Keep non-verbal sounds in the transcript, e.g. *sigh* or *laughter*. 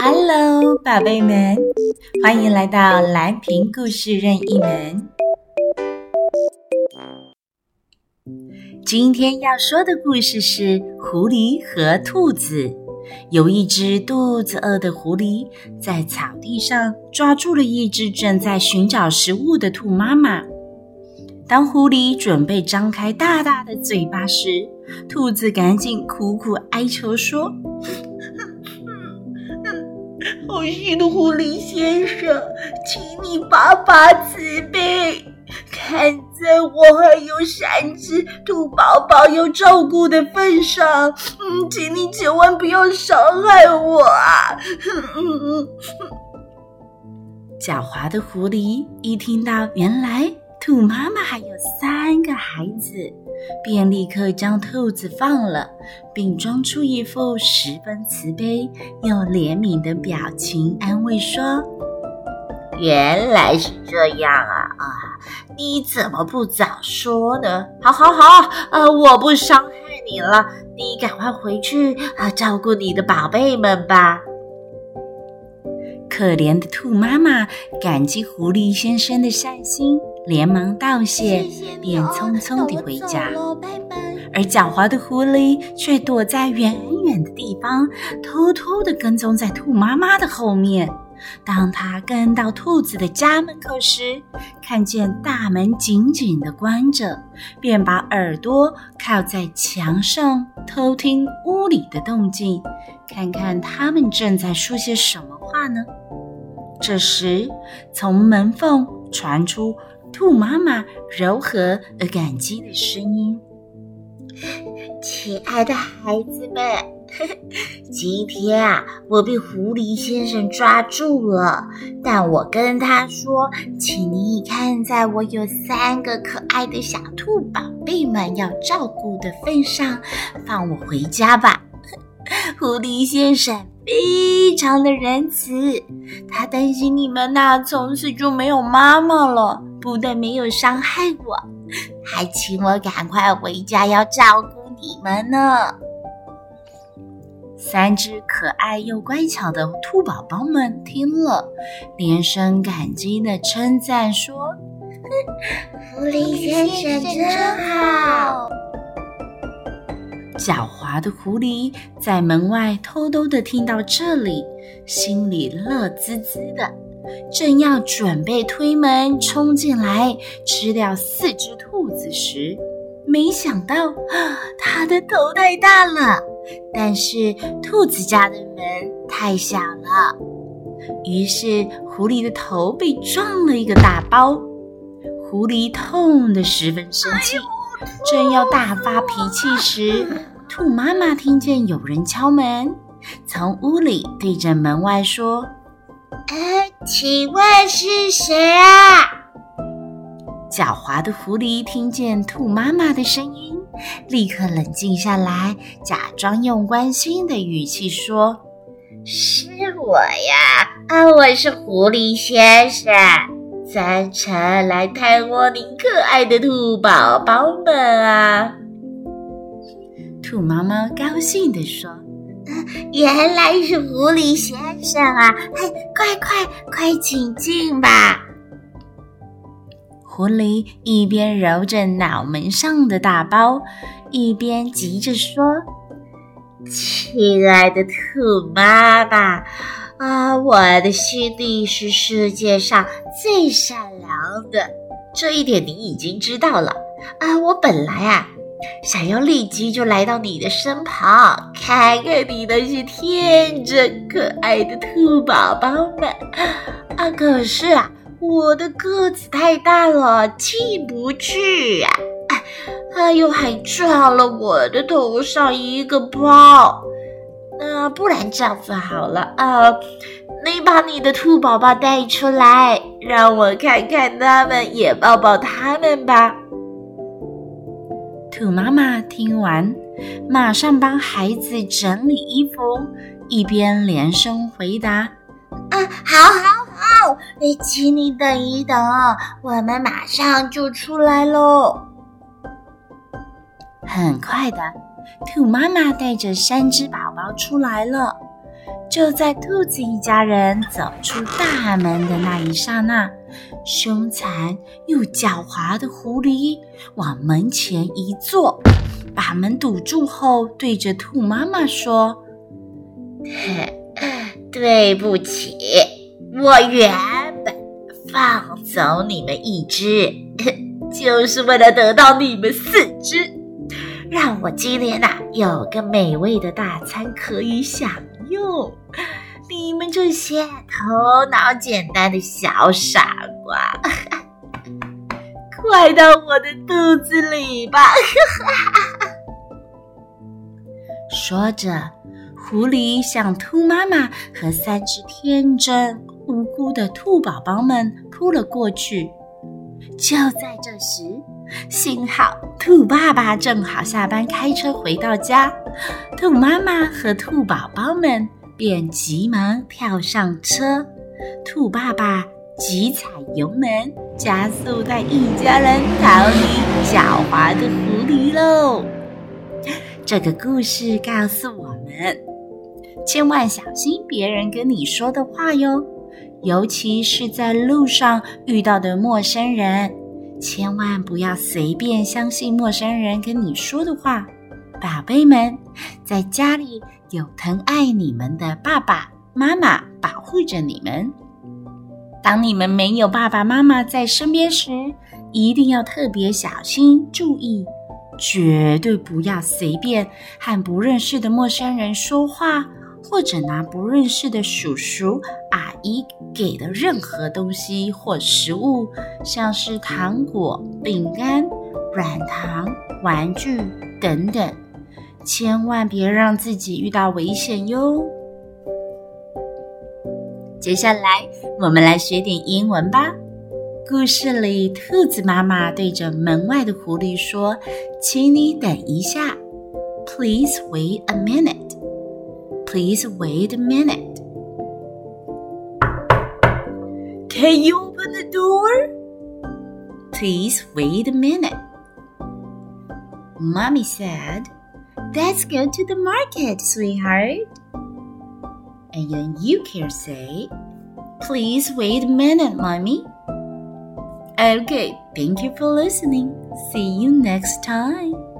Hello，宝贝们，欢迎来到蓝屏故事任意门。今天要说的故事是《狐狸和兔子》。有一只肚子饿的狐狸，在草地上抓住了一只正在寻找食物的兔妈妈。当狐狸准备张开大大的嘴巴时，兔子赶紧苦苦哀求说：“好心的狐狸先生，请你发发慈悲，看在我还有三只兔宝宝要照顾的份上，嗯，请你千万不要伤害我啊！”狡猾的狐狸一听到原来兔妈妈还有三个孩子，便立刻将兔子放了，并装出一副十分慈悲又怜悯的表情，安慰说：“原来是这样啊！啊，你怎么不早说呢？好，好，好，呃，我不伤害你了，你赶快回去啊，照顾你的宝贝们吧。”可怜的兔妈妈感激狐狸先生的善心。连忙道谢，便匆匆地回家。而狡猾的狐狸却躲在远远的地方，偷偷地跟踪在兔妈妈的后面。当它跟到兔子的家门口时，看见大门紧紧地关着，便把耳朵靠在墙上，偷听屋里的动静，看看他们正在说些什么话呢？这时，从门缝传出。兔妈妈柔和而感激的声音：“ *laughs* 亲爱的孩子们，*laughs* 今天啊，我被狐狸先生抓住了，但我跟他说，请你看在我有三个可爱的小兔宝贝们要照顾的份上，放我回家吧。*laughs* ”狐狸先生非常的仁慈，他担心你们呐，从此就没有妈妈了。不但没有伤害我，还请我赶快回家，要照顾你们呢。三只可爱又乖巧的兔宝宝们听了，连声感激的称赞说：“狐狸先生真好。”狡猾的狐狸在门外偷偷的听到这里，心里乐滋滋的。正要准备推门冲进来吃掉四只兔子时，没想到他的头太大了，但是兔子家的门太小了，于是狐狸的头被撞了一个大包。狐狸痛得十分生气，正要大发脾气时，兔妈妈听见有人敲门，从屋里对着门外说。呃，请问是谁啊？狡猾的狐狸听见兔妈妈的声音，立刻冷静下来，假装用关心的语气说：“是我呀，啊，我是狐狸先生，专程来探望您可爱的兔宝宝们啊。”兔妈妈高兴地说。*laughs* 原来是狐狸先生啊！嘿，快快快，请进吧。狐狸一边揉着脑门上的大包，一边急着说：“亲爱的兔妈妈啊，我的心地是世界上最善良的，这一点你已经知道了啊。我本来啊。”想要立即就来到你的身旁，看看你那些天真可爱的兔宝宝们啊！可是啊，我的个子太大了，进不去呀！哎，还有还撞了我的头上一个包。那、不然这样子好了啊，你把你的兔宝宝带出来，让我看看他们，也抱抱他们吧。兔妈妈听完，马上帮孩子整理衣服，一边连声回答：“啊，好，好，好！哎，请你等一等，我们马上就出来喽。”很快的，兔妈妈带着三只宝宝出来了。就在兔子一家人走出大门的那一刹那，凶残又狡猾的狐狸往门前一坐，把门堵住后，对着兔妈妈说：“ *laughs* 对不起，我原本放走你们一只，*laughs* 就是为了得到你们四只。”让我今天呐、有个美味的大餐可以享用，你们这些头脑简单的小傻瓜，快到我的肚子里吧！说着，狐狸向兔妈妈和三只天真无辜的兔宝宝们扑了过去。就在这时，幸好兔爸爸正好下班开车回到家，兔妈妈和兔宝宝们便急忙跳上车。兔爸爸急踩油门，加速带一家人逃离狡猾的狐狸喽。*laughs* 这个故事告诉我们，千万小心别人跟你说的话哟，尤其是在路上遇到的陌生人。千万不要随便相信陌生人跟你说的话，宝贝们，在家里有疼爱你们的爸爸妈妈保护着你们。当你们没有爸爸妈妈在身边时，一定要特别小心注意，绝对不要随便和不认识的陌生人说话。或者拿不认识的叔叔阿姨给的任何东西或食物，像是糖果、饼干、软糖、玩具等等，千万别让自己遇到危险哟。接下来，我们来学点英文吧。故事里，兔子妈妈对着门外的狐狸说：“请你等一下，Please wait a minute。” Please wait a minute. Can you open the door? Please wait a minute. Mommy said, Let's go to the market, sweetheart. And then you can say, Please wait a minute, Mommy. Okay, thank you for listening. See you next time.